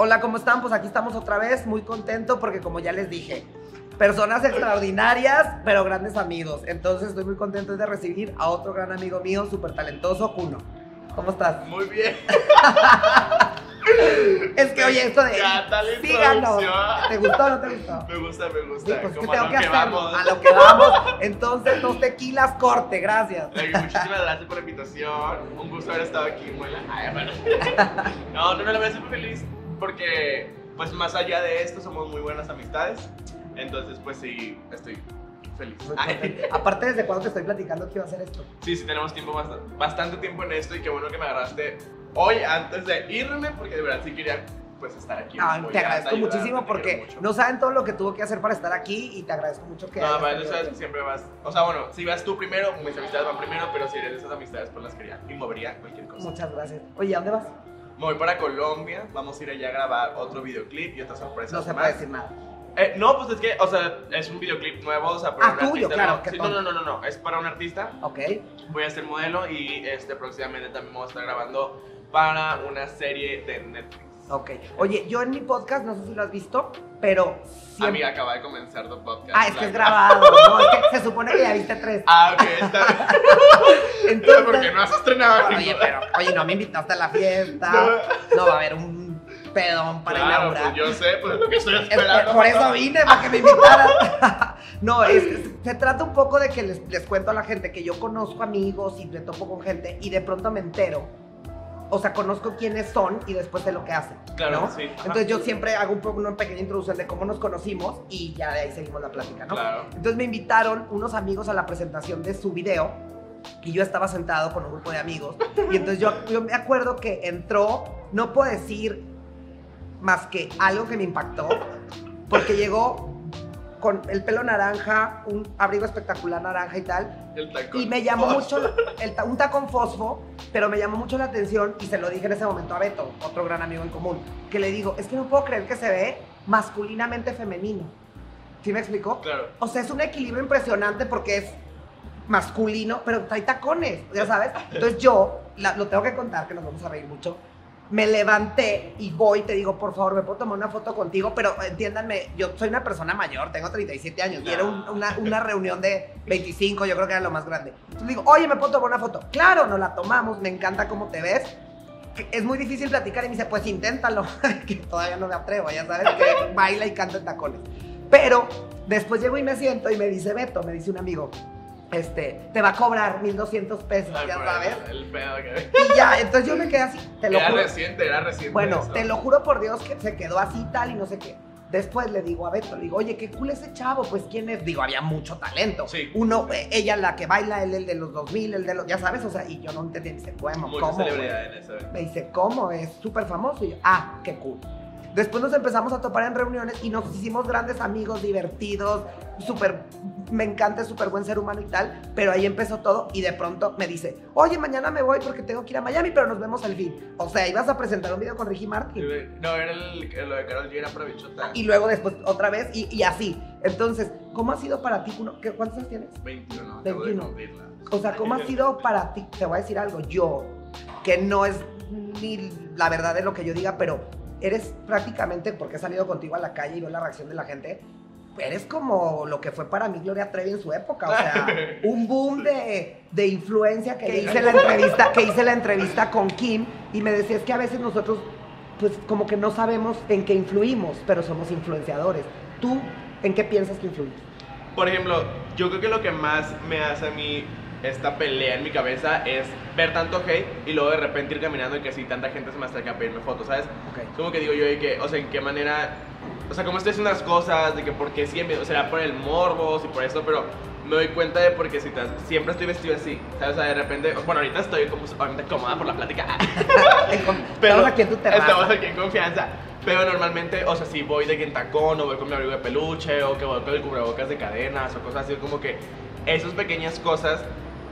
Hola, ¿cómo están? Pues aquí estamos otra vez, muy contento porque como ya les dije, personas extraordinarias, pero grandes amigos. Entonces estoy muy contento de recibir a otro gran amigo mío, súper talentoso, Kuno. ¿Cómo estás? Muy bien. Es que, oye, esto de. Síganos. introducción. ¿Te gustó o no te gustó? Me gusta, me gusta. Sí, pues que tengo a que lo que vamos. A lo que vamos. Entonces, dos tequilas corte, gracias. Muchísimas gracias por la invitación. Un gusto haber estado aquí, Muela. Ay, bueno. No, no, no, la verdad estoy muy feliz porque, pues, más allá de esto, somos muy buenas amistades. Entonces, pues, sí, estoy feliz. Aparte, ¿desde cuándo te estoy platicando que iba a hacer esto? Sí, sí, tenemos tiempo, bast- bastante tiempo en esto y qué bueno que me agarraste hoy antes de irme porque de verdad sí quería, pues, estar aquí. Ay, te agradezco ayudarte, muchísimo porque no saben todo lo que tuvo que hacer para estar aquí y te agradezco mucho que. No, pero tú sabes que siempre vas. O sea, bueno, si vas tú primero, mis amistades van primero, pero si eres de esas amistades por las que haría y movería cualquier cosa. Muchas gracias. Oye, ¿a dónde vas? Me voy para Colombia, vamos a ir allá a grabar otro videoclip y otras sorpresas. No se más. puede decir nada. Eh, no, pues es que, o sea, es un videoclip nuevo, o sea, para Ah, un tuyo, artista. claro, Sí, no, no, no, no, es para un artista. Ok. Voy a ser modelo y este próximamente también vamos a estar grabando para una serie de Netflix. Ok. Oye, yo en mi podcast, no sé si lo has visto, pero. siempre- Amiga, acaba de comenzar tu podcast. Ah, es que es grabado. No, es que se supone que ya viste tres. Ah, ok, está bien. Entonces. porque no has estrenado Oye, pero, oye, no me invitaste a la fiesta. No. No va a haber un pedón para Claro, inaugurar. pues yo sé, pues es lo que estoy Es esperando. por eso vine, para que me invitaran. no, es- se trata un poco de que les, les cuento a la gente que yo conozco amigos y me topo con gente y de pronto me entero. O sea, conozco quiénes son y después sé lo que hacen. Claro, ¿no? sí. Ajá. Entonces yo siempre hago un poco una pequeña introducción de cómo nos conocimos y ya de ahí seguimos la plática, ¿no? Claro. Entonces me invitaron unos amigos a la presentación de su video y yo estaba sentado con un grupo de amigos y entonces yo, yo me acuerdo que entró, no puedo decir más que algo que me impactó, porque llegó con el pelo naranja, un abrigo espectacular naranja y tal, El tacón. y me llamó Oh, mucho, el un tacón fosfo, pero me llamó mucho la atención y se lo dije en ese momento a Beto, otro gran amigo en común, que le digo, es que no puedo creer que se ve masculinamente femenino. ¿Sí me explicó? Claro. O sea, es un equilibrio impresionante porque es masculino, pero trae tacones, ya sabes. Entonces yo, la- lo tengo que contar, que nos vamos a reír mucho. Me levanté y voy, te digo, por favor, me puedo tomar una foto contigo, pero entiéndanme, yo soy una persona mayor, tengo 37 años, y era un- una, una reunión de 25, yo creo que era lo más grande. Entonces digo, oye, ¿me puedo tomar una foto? Claro, nos la tomamos, me encanta cómo te ves. Es muy difícil platicar y me dice, pues inténtalo, que todavía no me atrevo, ya sabes, que baila y canta en tacones. Pero después llego y me siento y me dice Beto, me dice un amigo, este, te va a cobrar 1200 pesos, Ay, ya sabes. El, el pedo que. Y ya, entonces yo me quedé así, te lo Era juro. reciente, era reciente. Bueno, eso. te lo juro por Dios que se quedó así tal y no sé qué. Después le digo a Beto, le digo, oye, qué cool ese chavo, pues quién es. Digo, había mucho talento. Sí. Uno, eh, ella la que baila, él el de los 2000, el de los, ya sabes, o sea, y yo no entendía. Dice, bueno, ¿cómo? güey? celebridad en ese. Me dice, ¿cómo? Es súper famoso. Y yo, ah, qué cool. Después nos empezamos a topar en reuniones y nos hicimos grandes amigos, divertidos, súper, me encanta, súper buen ser humano y tal, pero ahí empezó todo y de pronto me dice, oye, mañana me voy porque tengo que ir a Miami, pero nos vemos al fin. O sea, ibas a presentar un video con Ricky Martin. No, era el, lo de Carol G, era para bichota. Y luego después otra vez y, y así. Entonces, ¿cómo ha sido para ti? uno- ¿qué, ¿Cuántos años tienes? 21, acabo 21. de cumplirla. O sea, ¿cómo ha sido para ti? Te voy a decir algo, yo, que no es ni la verdad de lo que yo diga, pero eres prácticamente, porque he salido contigo a la calle y veo la reacción de la gente, eres como lo que fue para mí Gloria Trevi en su época, o sea, un boom de, de influencia que hice la entrevista, que hice la entrevista con Kim y me decía es que a veces nosotros pues como que no sabemos en qué influimos, pero somos influenciadores. ¿Tú en qué piensas que influyes? Por ejemplo, yo creo que lo que más me hace a mí esta pelea en mi cabeza es ver tanto hate y luego de repente ir caminando y que si tanta gente se me acerca a pedirme fotos, ¿sabes? Ok. Como que digo yo de que, o sea, en qué manera, o sea, como estoy haciendo las cosas, de que por qué siempre, o sea, por el morbos y por eso, pero me doy cuenta de porque si te- siempre estoy vestido así, ¿sabes? O sea, de repente, bueno, ahorita estoy como obviamente cómoda por la plática, Estamos aquí en tu terraza. Estamos aquí en confianza. Pero normalmente, o sea, si voy de que en tacón o voy con mi abrigo de peluche o que voy con el cubrebocas de cadenas o cosas así, como que esas pequeñas cosas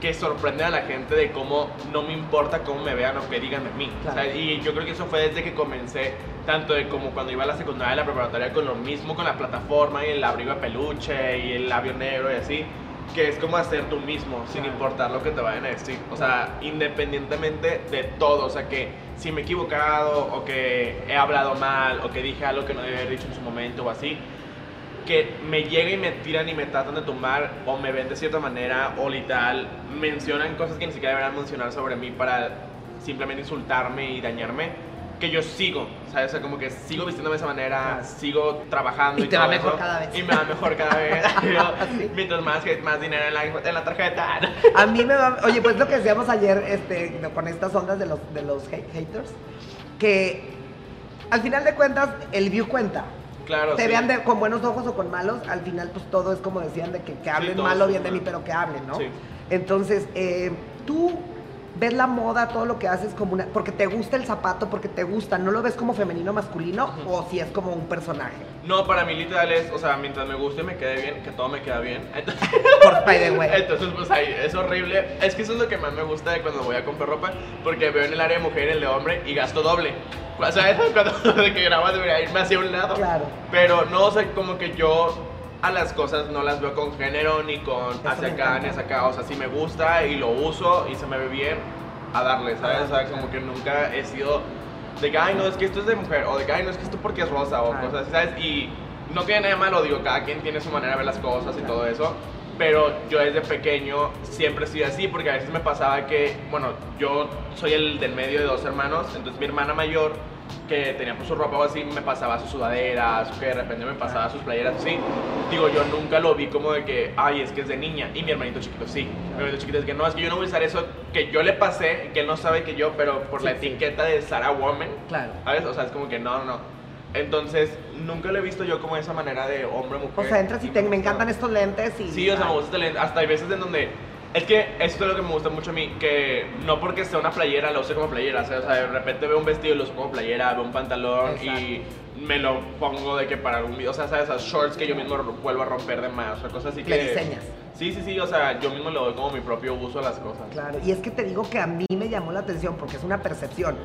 que sorprenden a la gente de cómo no me importa cómo me vean o qué digan de mí. Claro. O sea, y yo creo que eso fue desde que comencé, tanto de como cuando iba a la secundaria y la preparatoria con lo mismo, con la plataforma y el abrigo de peluche y el labio negro y así. que es como hacer tú mismo, sin importar lo que te vayan a decir. O sea, independientemente de todo. O sea, que si me he equivocado, o que he hablado mal, o que dije algo que no debía haber dicho en su momento, o así, que me lleguen y me tiran y me tratan de tumbar, o me ven de cierta manera, o literal, mencionan cosas que ni siquiera deberían mencionar sobre mí para simplemente insultarme y dañarme. Que yo sigo, ¿sabes? O sea, como que sigo vistiéndome de esa manera, sigo trabajando. Y te va mejor eso, cada vez. Y me va mejor cada vez. Yo, Sí. Mientras más, más dinero en la, en la tarjeta. A mí me va. Oye, pues lo que decíamos ayer este, con estas ondas de los, de los hate- haters, que al final de cuentas el view cuenta. Claro, Te sí. vean de- con buenos ojos o con malos, al final pues todo es como decían de que, que hablen todo mal o bien de mí, pero que hablen, ¿no? Sí. Entonces, eh, tú ves la moda, todo lo que haces como una... Porque te gusta el zapato, porque te gusta, ¿no lo ves como femenino masculino o si es como un personaje? No, para mí literal es, o sea, mientras me guste me quede bien, que todo me queda bien. Entonces, Por by the way. Entonces, pues ahí es horrible. Es que eso es lo que más me gusta de cuando voy a comprar ropa, porque veo en el área de mujer el de hombre y gasto doble. O sea, cuando de que grabas debería irme hacia un lado. Claro. Pero no, o sea, como que yo a las cosas no las veo con género ni con Eso hacia acá ni hacia acá. O sea, si me gusta y lo uso y se me ve bien, a darle, ¿sabes? O sea, como que nunca he sido de que, ay, no, es que esto es de mujer, o de que, ay, no, es que esto porque es rosa, o Claro. cosas así, ¿sabes? Y no tiene nada de malo, digo, cada quien tiene su manera de ver las cosas y Claro. todo eso. Pero yo desde pequeño siempre he sido así, porque a veces me pasaba que, bueno, yo soy el del medio de dos hermanos, entonces mi hermana mayor, que tenía pues su ropa o así, me pasaba sus sudaderas, que de repente me pasaba sus playeras así. Digo, yo nunca lo vi como de que, ay, es que es de niña. Y mi hermanito chiquito sí. Mi hermanito chiquito es que no, es que yo no voy a usar eso que yo le pasé, que él no sabe que yo, pero por la Sí, sí. etiqueta de Sarah Woman, Claro. ¿sabes? O sea, es como que no, no. Entonces, nunca lo he visto yo como esa manera de hombre-mujer. O sea, entras y te, me encantan estos lentes y... Sí, o sea, me gusta este lente. Hasta hay veces en donde. Es que esto es lo que me gusta mucho a mí, que no porque sea una playera la use como playera, o sea, o sea, de repente veo un vestido y lo uso como playera, veo un pantalón y me lo pongo de que para algún video, o sea, sabes, esas shorts que yo mismo vuelvo a romper de más, o sea, cosas así que... Le diseñas. Sí, sí, sí, o sea, yo mismo le doy como mi propio uso a las cosas. Claro, y es que te digo que a mí me llamó la atención porque es una percepción.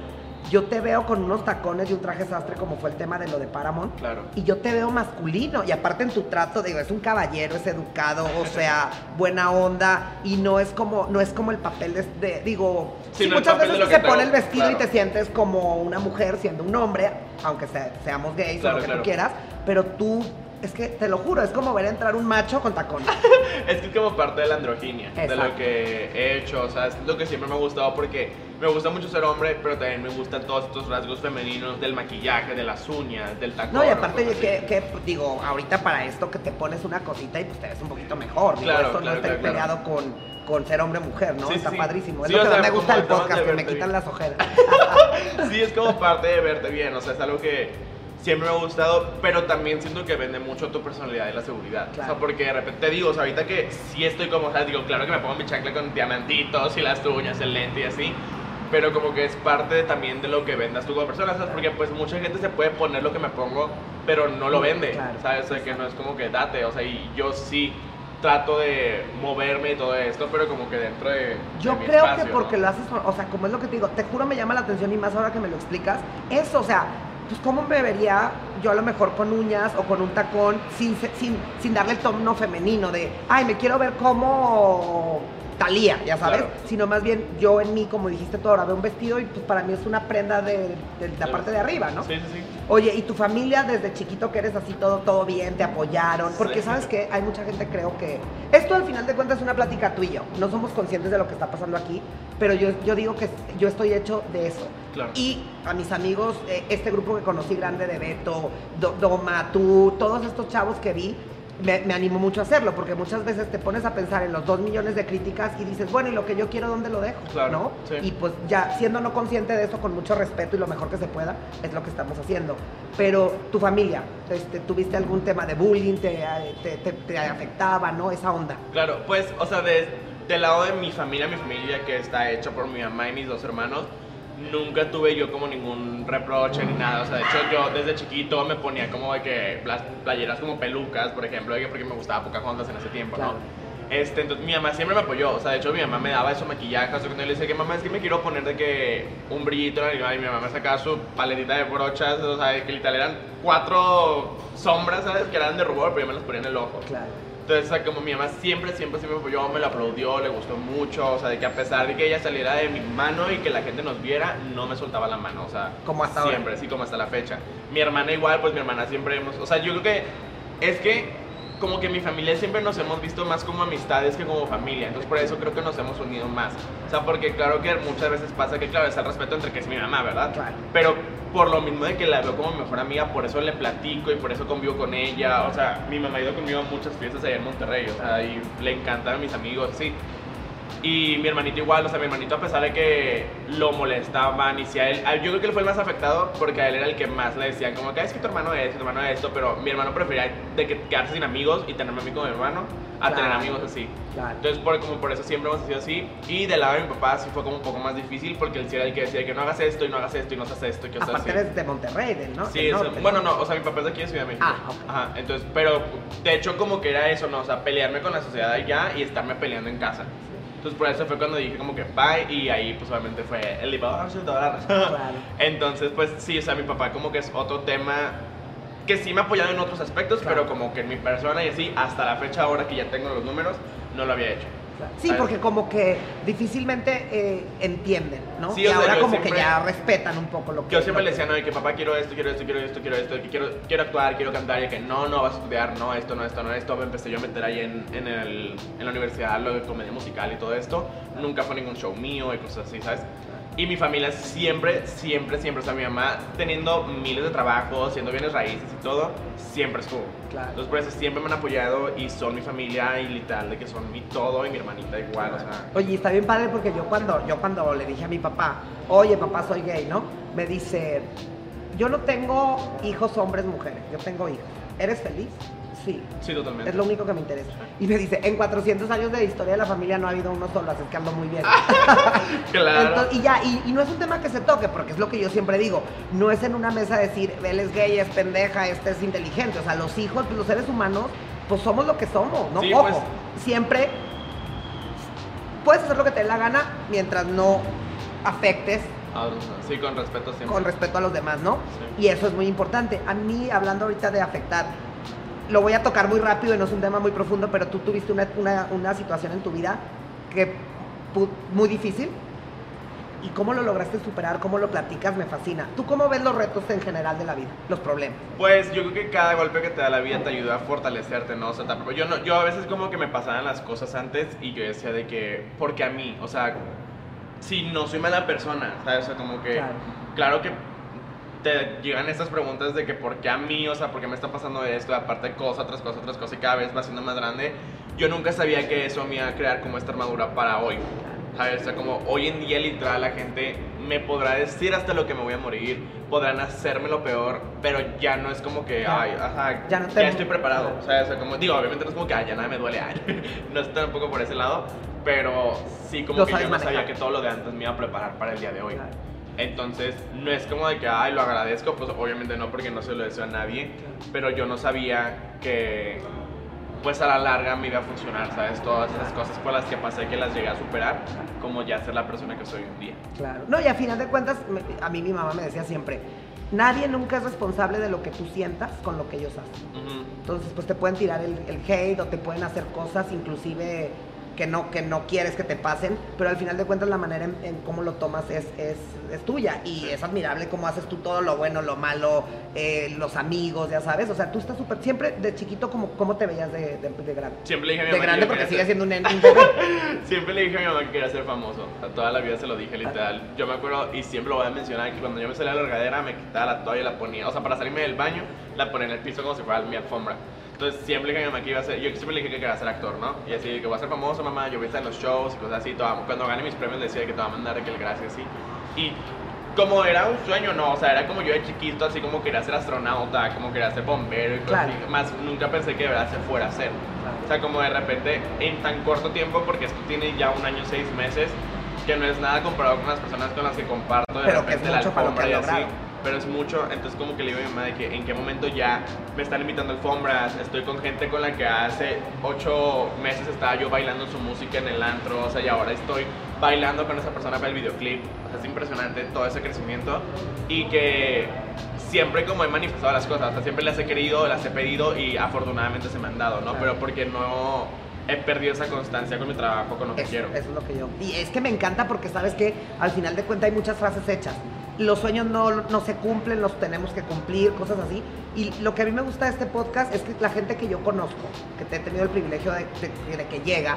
Yo te veo con unos tacones y un traje sastre como fue el tema de lo de Paramount. Claro. Y yo te veo masculino. Y aparte en tu trato, digo, es un caballero, es educado, o sea, buena onda. Y no es como, no es como el papel de, de- digo, Sí, sí, no el muchas veces se pone el vestido y te sientes como una mujer siendo un hombre, aunque se- seamos gays Claro, o lo que claro. tú quieras. Pero tú, es que te lo juro, es como ver entrar un macho con tacones. Es que es como parte de la androginia, de Exacto. lo que he hecho, o sea, es lo que siempre me ha gustado porque me gusta mucho ser hombre, pero también me gustan todos estos rasgos femeninos del maquillaje, de las uñas, del tacón. No, y aparte, que, que, digo, ahorita para esto que te pones una cosita y pues te ves un poquito mejor. Digo, Claro, esto claro, no está claro, peleado con, con ser hombre o mujer, ¿no? Sí, está sí. padrísimo. Es Sí, lo que más me gusta el podcast, de que me quitan bien. las ojeras. Sí, es como parte de verte bien, o sea, es algo que siempre me ha gustado, pero también siento que vende mucho tu personalidad y la seguridad. O Claro. sea, porque de repente te digo, o sea, ahorita que sí estoy como, o sea, digo, claro que me pongo mi chancla con diamantitos y las uñas, el lente y así, pero como que es parte también de lo que vendas tú como persona, ¿sabes? Porque pues mucha gente se puede poner lo que me pongo, pero no lo vende, Claro. ¿sabes? O sea, que no es como que date, o sea, y yo sí trato de moverme y todo esto, pero como que dentro de... Yo de mi creo espacio, que porque ¿no? lo haces, o sea, como es lo que te digo, te juro me llama la atención y más ahora que me lo explicas, eso, o sea, pues cómo me vería yo a lo mejor con uñas o con un tacón sin, sin, sin darle el tono femenino de, ay, me quiero ver como Talía, ya sabes, Claro. sino más bien yo en mí, como dijiste tú ahora, veo un vestido y pues para mí es una prenda de, de la Claro. parte de arriba, ¿no? Sí, sí, sí. Oye, ¿y tu familia desde chiquito que eres así todo, todo bien, te apoyaron? Porque Sí. sabes que hay mucha gente creo que... Esto al final de cuentas es una plática tú y yo. No somos conscientes de lo que está pasando aquí, pero yo, yo digo que yo estoy hecho de eso. Claro. Y a mis amigos, eh, este grupo que conocí grande de Beto, Do- Doma, tú, todos estos chavos que vi, me, me animó mucho a hacerlo, porque muchas veces te pones a pensar en los dos millones de críticas y dices, bueno, ¿y lo que yo quiero dónde lo dejo? Claro, ¿No? sí. Y pues ya siendo no consciente de eso, con mucho respeto y lo mejor que se pueda, es lo que estamos haciendo. Pero tu familia, este, ¿tuviste algún tema de bullying? ¿Te, te, te- te afectaba, no? Esa onda. Claro, pues, o sea, de- del lado de mi familia, mi familia que está hecha por mi mamá y mis dos hermanos, nunca tuve yo como ningún reproche ni nada. O sea, de hecho, yo desde chiquito me ponía como de que las playeras como pelucas, por ejemplo, porque me gustaba Pocahontas en ese tiempo, Claro. ¿no? Este, entonces mi mamá siempre me apoyó, o sea, de hecho mi mamá me daba eso maquillaje, o sea, cuando yo le decía que mamá es que me quiero poner de que un brillito en la y mi mamá me sacaba su paletita de brochas, o sea, que literal eran cuatro sombras, ¿sabes? Que eran de rubor, pero yo me las ponía en el ojo. Claro. Entonces, o sea, como mi mamá siempre, siempre, siempre apoyó, me lo aplaudió, le gustó mucho, o sea, de que a pesar de que ella saliera de mi mano y que la gente nos viera, no me soltaba la mano, o sea, Como hasta ahora. siempre, sí, como hasta la fecha. Mi hermana igual, pues mi hermana siempre hemos, o sea, yo creo que es que como que mi familia siempre nos hemos visto más como amistades que como familia, entonces por eso creo que nos hemos unido más. O sea, porque claro que muchas veces pasa que, claro, está el respeto entre que es mi mamá, ¿verdad? Claro. Pero por lo mismo de que la veo como mejor amiga, por eso le platico y por eso convivo con ella. O sea, mi mamá ha ido conmigo a muchas fiestas allá en Monterrey, o sea, y le encantan mis amigos, sí. Y mi hermanito igual, o sea, mi hermanito a pesar de que lo molestaban y si a él, yo creo que él fue el más afectado porque a él era el que más le decían como que "Ah, es que tu hermano es, tu hermano es esto, pero mi hermano prefería de que quedarse sin amigos y tenerme a mí como mi hermano a Claro. tener amigos así. Claro. Entonces, por, como por eso siempre hemos sido así. Y del lado de mi papá sí fue como un poco más difícil porque él sí era el que decía que no hagas esto y no hagas esto y no hagas esto y que Aparte eres de Monterrey, del ¿no? Sí, del eso- norte, bueno, no, o sea, mi papá es de aquí de Ciudad de México. Ah, ok. Ajá, entonces, pero de hecho como que era eso, ¿no? O sea, pelearme con la sociedad allá y estarme peleando en casa. Entonces, por eso fue cuando dije como que bye y ahí pues obviamente fue el toda la razón. Claro. Entonces, pues sí, o sea, mi papá como que es otro tema que sí me ha apoyado en otros aspectos, Claro. pero como que en mi persona y así, hasta la fecha ahora que ya tengo los números, no lo había hecho. Sí, porque como que difícilmente eh, entienden, ¿no? Sí, y o sea, ahora yo como que ya respetan un poco lo que... Yo siempre lo le decía, no, de que papá quiero esto, quiero esto, quiero esto, quiero esto, que quiero, quiero actuar, quiero cantar, y que no, no vas a estudiar, no, esto, no, esto, no, esto. Me empecé yo a meter ahí en, en, el, en la universidad, lo de comedia musical y todo esto. Nunca fue ningún show mío y cosas así, ¿sabes? Y mi familia siempre, siempre, siempre, o sea, mi mamá teniendo miles de trabajos, haciendo bienes raíces y todo, siempre estuvo. Claro. Entonces, por eso siempre me han apoyado y son mi familia y literal de que son mi todo y mi hermanita igual, o sea. Oye, está bien padre porque yo cuando, yo cuando le dije a mi papá, oye papá, soy gay, ¿no? Me dice, yo no tengo hijos hombres, mujeres, yo tengo hijos. ¿Eres feliz? Sí. Sí, totalmente. Es lo único que me interesa. Y me dice, en 400 años de historia de la familia no ha habido uno solo, así es que ando muy bien. Claro. Entonces, y ya, y, y no es un tema que se toque, porque es lo que yo siempre digo, no es en una mesa decir, él es gay, es pendeja, este es inteligente, o sea, los hijos, los seres humanos, pues somos lo que somos, ¿no? Sí, Ojo, pues. siempre puedes hacer lo que te dé la gana mientras no afectes Sí, con respeto siempre. con respeto a los demás, ¿no? Sí. Y eso es muy importante. A mí, hablando ahorita de afectar, lo voy a tocar muy rápido y no es un tema muy profundo, pero tú tuviste una, una- una situación en tu vida que muy difícil. ¿Y cómo lo lograste superar? ¿Cómo lo platicas? Me fascina. ¿Tú cómo ves los retos en general de la vida? Los problemas. Pues yo creo que cada golpe que te da la vida te ayuda a fortalecerte, ¿no? O sea, tampoco- yo, no, yo a veces como que me pasaban las cosas antes y yo decía de que, porque a mí, o sea, si no soy mala persona, ¿sabes? O sea, como que, Claro. claro, que te llegan estas preguntas de que por qué a mí, o sea, por qué me está pasando esto, aparte de cosas, otras cosas, otras cosas, y cada vez va siendo más grande. Yo nunca sabía que eso me iba a crear como esta armadura para hoy. ¿Sabes? O sea, como hoy en día literal la gente me podrá decir hasta lo que me voy a morir, podrán hacerme lo peor, pero ya no es como que, Ya. ay, ajá, Ya ya, no te- estoy preparado. O sea, o sea, como, digo, obviamente no es como que, ay, ya nada me duele, ay, no está tampoco por ese lado, pero sí como Lo que yo no sabía que todo lo de antes me iba a preparar para el día de hoy. Claro. Entonces, no es como de que, ay, lo agradezco, pues obviamente no, porque no se lo deseo a nadie, pero yo no sabía que, pues a la larga me iba a funcionar, ¿sabes? Todas esas cosas por las que pasé, que las llegué a superar, como ya ser la persona que soy hoy en día. Claro. No, y a final de cuentas, a mí mi mamá me decía siempre, nadie nunca es responsable de lo que tú sientas con lo que ellos hacen. Entonces, pues te pueden tirar el, el hate o te pueden hacer cosas, inclusive que no, que no quieres que te pasen, pero al final de cuentas la manera en, en cómo lo tomas es, es, es tuya y es admirable cómo haces tú todo lo bueno, lo malo, eh, los amigos, ya sabes, o sea, tú estás súper, siempre de chiquito, ¿cómo, cómo te veías de, de, de grande? Siempre le dije a mi De mamá que grande porque sigue ser- siendo un, un bebé. Siempre le dije a mi mamá que quería ser famoso. O sea, toda la vida se lo dije literal. Yo me acuerdo y siempre lo voy a mencionar que cuando yo me salía a la regadera me quitaba la toalla y la ponía. O sea, para salirme del baño la ponía en el piso como si fuera mi alfombra. Entonces siempre le dije a mi mamá que iba a ser. Yo siempre le dije que quería ser actor, ¿no? Y así, que voy a ser famoso, mamá. Yo voy a estar en los shows y cosas así. Va- cuando gane mis premios decía que te va a mandar que el gracias así. Y como era un sueño, no, o sea, era como yo de chiquito, así como quería ser astronauta, como quería ser bombero y cosas Claro. así. Más nunca pensé que de verdad se fuera a hacer. O sea, como de repente, en tan corto tiempo, porque esto tiene ya un año, seis meses, que no es nada comparado con las personas con las que comparto de Pero que es la mucho para lo alfombra que y así. logrado. Pero es mucho, entonces como que le digo a mi mamá de que en qué momento ya me están invitando alfombras, estoy con gente con la que hace ocho meses estaba yo bailando su música en el antro, o sea, y ahora estoy bailando con esa persona para el videoclip, o sea, es impresionante todo ese crecimiento y que siempre como he manifestado las cosas, o sea, siempre las he querido, las he pedido y afortunadamente se me han dado, ¿no? Pero porque no he perdido esa constancia con mi trabajo, con lo que Eso, quiero. eso es lo que yo. Y es que me encanta porque sabes que al final de cuentas hay muchas frases hechas. Los sueños no, no se cumplen, los tenemos que cumplir, cosas así. Y lo que a mí me gusta de este podcast es que la gente que yo conozco, que te he tenido el privilegio de, que llega,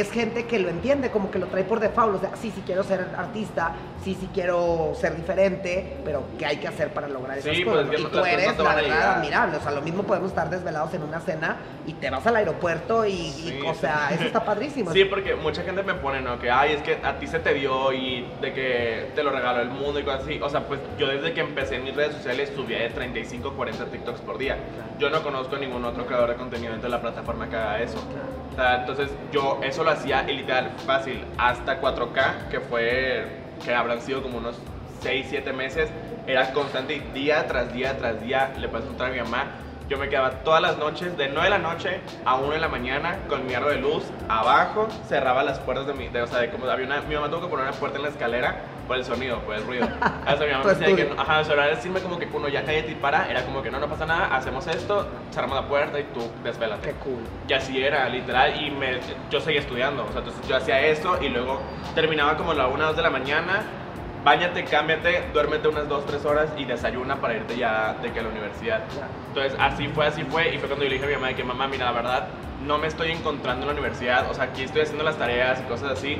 es gente que lo entiende, como que lo trae por default. O sea, sí, sí quiero ser artista, sí, sí quiero ser diferente, pero ¿qué hay que hacer para lograr esas Sí, cosas? pues, es que y tú cosas no eres, la verdad, admirable. O sea, lo mismo podemos estar desvelados en una cena y te vas al aeropuerto y, y, Sí, o sí. sea, eso está padrísimo. Sí, porque mucha gente me pone, ¿no? Que, ay, es que a ti se te dio y de que te lo regaló el mundo y cosas así. O sea, pues yo desde que empecé en mis redes sociales subía de 35, 40 TikToks por día. Yo no conozco ningún otro creador de contenido dentro de la plataforma que haga eso. O sea, entonces yo eso lo hacía y literal fácil hasta 4K, que fue, que habrán sido como unos 6, 7 meses. Era constante y día tras día tras día le pasé un a mi mamá. Yo me quedaba todas las noches, de 9 de la noche a 1 de la mañana, con mi aro de luz abajo, cerraba las puertas de mi. De, o sea, de como había una. Mi mamá tuvo que poner una puerta en la escalera por el sonido, por el ruido. Sea, mi mamá me decía que. Ajá, o sea, decirme como que uno ya cállate y para. Era como que no, no pasa nada, hacemos esto, cerramos la puerta y tú desvélate. Qué cool. Y así era, literal, y me, yo seguía estudiando, o sea, entonces yo hacía eso y luego terminaba como a la 1 2 de la mañana, bañate, cámbiate, duérmete unas 2, 3 horas y desayuna para irte ya de que a la universidad. Entonces así fue, así fue, y fue cuando yo le dije a mi mamá de que mamá, mira, la verdad, no me estoy encontrando en la universidad, o sea, aquí estoy haciendo las tareas y cosas así,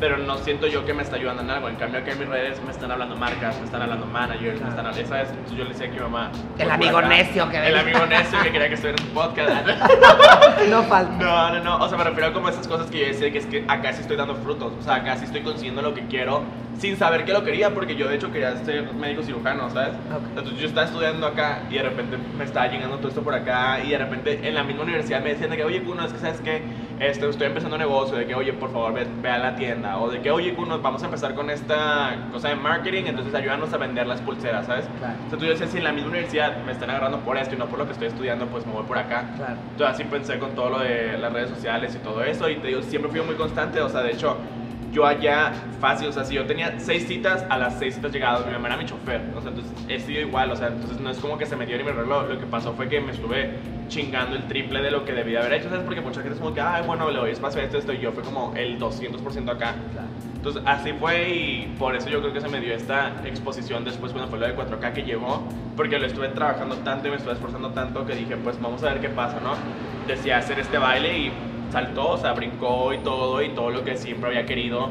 pero no siento yo que me está ayudando en algo. En cambio, aquí en mis redes me están hablando marcas, me están hablando managers, me están hablando, ¿sabes? Entonces yo le decía a mi mamá... El "Pues, amigo acá". necio que El amigo necio que quería que estuviera en un podcast. No falta. No, no, no. O sea, me refiero a como esas cosas que yo decía que es que acá sí estoy dando frutos. O sea, acá sí estoy consiguiendo lo que quiero sin saber que lo quería, porque yo de hecho quería ser médico cirujano, ¿sabes? Ok. Entonces yo estaba estudiando acá y de repente me estaba llegando todo esto por acá y de repente en la misma universidad me decían de que, oye, Kuno, es que sabes que este, estoy empezando un negocio, de que, oye, por favor, ve, ve a la tienda, o de que, oye, vamos a empezar con esta cosa de marketing, entonces ayúdanos a vender las pulseras, ¿sabes? Claro. Entonces yo decía, si en la misma universidad me están agarrando por esto y no por lo que estoy estudiando, pues me voy por acá. Claro. Entonces así pensé con todo lo de las redes sociales y todo eso y te digo, siempre fui muy constante, o sea, de hecho, yo allá fácil, o sea, si yo tenía seis citas, a las seis citas llegadas, mi mamá era mi chofer, o sea, entonces he sido igual, o sea, entonces no es como que se me dio ni mi reloj, lo que pasó fue que me estuve chingando el triple de lo que debía haber hecho, ¿sabes? Porque mucha gente es como que, ay, bueno, le doy espacio a esto, esto, y yo fue como el 200% acá. Entonces así fue y por eso yo creo que se me dio esta exposición después cuando fue lo de 4K que llegó, porque lo estuve trabajando tanto y me estuve esforzando tanto que dije, pues vamos a ver qué pasa, ¿no? Decía hacer este baile y saltó, o sea, brincó y todo y todo lo que siempre había querido.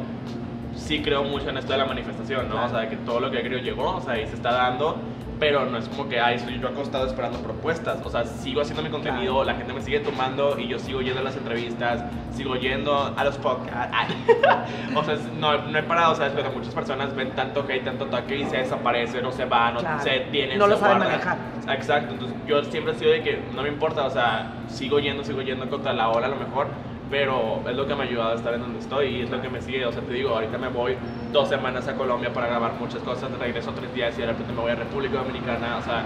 Sí creo mucho en esto de la manifestación, ¿no? O sea, que todo lo que he querido llegó, o sea, ahí se está dando, pero no es como que, ay, estoy yo acostado esperando propuestas. O sea, sigo haciendo mi contenido, Claro. la gente me sigue tomando y yo sigo yendo a las entrevistas, sigo yendo a los podcasts. O sea, no, no he parado, ¿sabes? Pero muchas personas ven tanto hate, tanto ataque y se desaparecen o se van o Claro. se tienen. No lo se saben guardan. manejar. Exacto, entonces yo siempre he sido de que no me importa, o sea, sigo yendo, sigo yendo contra la ola a lo mejor, pero es lo que me ha ayudado a estar en donde estoy y es lo que me sigue, o sea, te digo, ahorita me voy dos semanas a Colombia para grabar muchas cosas, regreso tres días y de repente me voy a República Dominicana, o sea,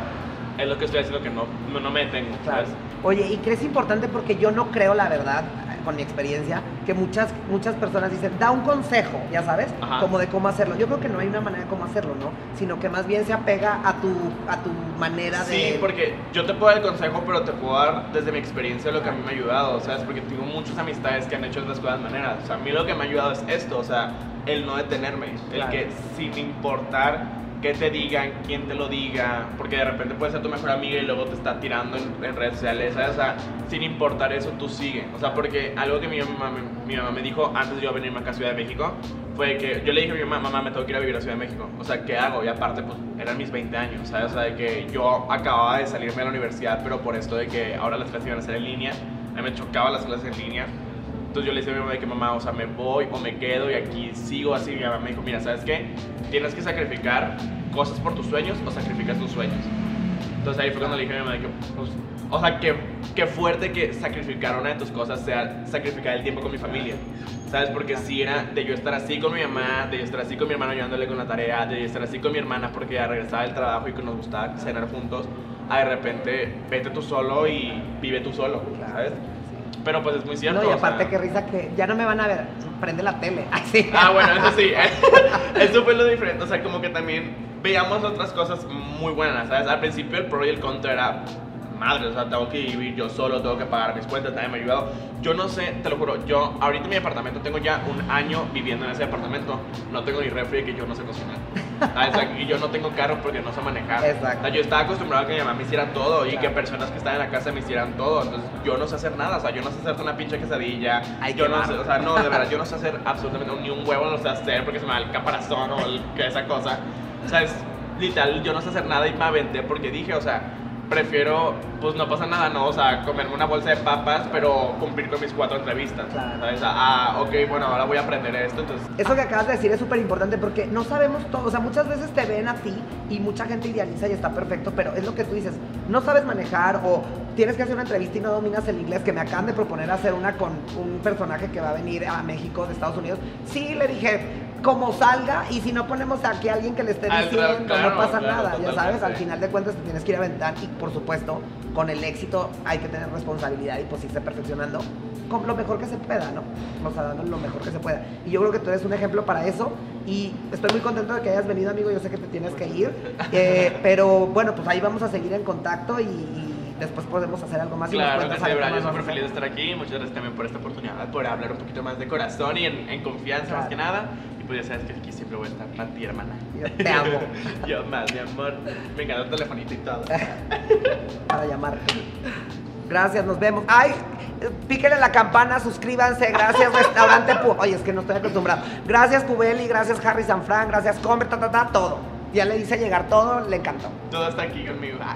es lo que estoy haciendo que no, no, me detengo, Claro. Oye, y crees importante porque yo no creo, la verdad, con mi experiencia, que muchas, muchas personas dicen, da un consejo, ya sabes, Ajá. como de cómo hacerlo. Yo creo que no hay una manera de cómo hacerlo, ¿no? Sino que más bien se apega a tu, a tu manera de... Sí, porque yo te puedo dar el consejo, pero te puedo dar desde mi experiencia lo que a mí me ha ayudado, ¿sabes? Porque tengo muchas amistades que han hecho otras cosas maneras. O sea, a mí lo que me ha ayudado es esto, o sea, el no detenerme, el Claro. que sin importar qué te digan, quién te lo diga, porque de repente puede ser tu mejor amiga y luego te está tirando en, en redes sociales, ¿sabes? O sea, sin importar eso, tú sigue. O sea, porque algo que mi mamá, me- mi mamá me dijo antes de yo venirme acá a Ciudad de México fue que yo le dije a mi mamá, mamá, me tengo que ir a vivir a Ciudad de México. O sea, ¿qué hago? Y aparte, pues eran mis 20 años, ¿sabes? O sea, de que yo acababa de salirme de la universidad, pero por esto de que ahora las clases iban a ser en línea, a mí me chocaban las clases en línea. Entonces yo le decía a mi mamá que mamá, o sea, me voy o me quedo y aquí sigo así. Mi mamá me dijo, mira, ¿sabes qué? Tienes que sacrificar cosas por tus sueños o sacrificas tus sueños. Entonces ahí fue cuando le dije a mi mamá que, pues, o sea, que, que fuerte que sacrificar una de tus cosas sea sacrificar el tiempo con mi familia. ¿Sabes? Porque si era de yo estar así con mi mamá, de yo estar así con mi hermano ayudándole con la tarea, de yo estar así con mi hermana porque ya regresaba del trabajo y que nos gustaba cenar juntos, a de repente vete tú solo y vive tú solo. ¿sabes? Pero pues es muy cierto. No, y o aparte sea. qué risa que ya no me van a ver, prende la tele. Ay, sí. Ah, bueno, eso sí. eso fue lo diferente. O sea, como que también veíamos otras cosas muy buenas, ¿sabes? Al principio el pro y el contra era madre, o sea, tengo que vivir yo solo, tengo que pagar mis cuentas, también me ha ayudado. Yo no sé, te lo juro, yo ahorita en mi departamento tengo ya un año viviendo en ese departamento, no tengo ni refri que yo no sé cocinar. Ah, o sea, y yo no tengo carro porque no sé manejar. Exacto. O sea, yo estaba acostumbrado a que mi mamá me hiciera todo y que personas que están en la casa me hicieran todo. Entonces, yo no sé hacer nada. O sea, yo no sé hacerte una pinche quesadilla. Ay, yo no sé, o sea, no, de verdad, yo no sé hacer absolutamente ni un huevo, no sé hacer porque se me va el caparazón o el- esa cosa. O sea, es literal, yo no sé hacer nada y me aventé porque dije, o sea, prefiero, pues no pasa nada, ¿no? O sea, comerme una bolsa de papas, pero cumplir con mis cuatro entrevistas. Claro. ¿Sabes? Ah, ok, bueno, ahora voy a aprender esto, entonces. Eso que acabas de decir es súper importante porque no sabemos todo. O sea, muchas veces te ven a ti y mucha gente idealiza y está perfecto, pero es lo que tú dices. No sabes manejar o tienes que hacer una entrevista y no dominas el inglés, que me acaban de proponer hacer una con un personaje que va a venir a México de Estados Unidos. Sí, le dije, como salga y si no ponemos aquí a alguien que le esté diciendo, claro, no pasa claro, nada, ya sabes, al final de cuentas te tienes que ir a aventar y por supuesto, con el éxito hay que tener responsabilidad y pues irse perfeccionando con lo mejor que se pueda, ¿no? O sea, dando lo mejor que se pueda. Y yo creo que tú eres un ejemplo para eso y estoy muy contento de que hayas venido, amigo, yo sé que te tienes que ir, eh, pero bueno, pues ahí vamos a seguir en contacto y, y después podemos hacer algo más. Claro que sí, más súper feliz de estar aquí. Muchas gracias también por esta oportunidad, por hablar un poquito más de corazón y en, en confianza Claro. más que nada. Y pues ya sabes que aquí siempre voy a estar para ti, hermana. Yo te amo. yo más, mi amor. Me encanta el telefonito y todo. para llamarte. Gracias, nos vemos. Ay, píquenle la campana, suscríbanse. Gracias, Restaurante Pu. Oye, es que no estoy acostumbrado. Gracias, Cubeli. Gracias, Harry Sanfran. Gracias, Comer, ta, ta, ta, todo. Ya le hice llegar todo, le encantó. Todo está aquí conmigo.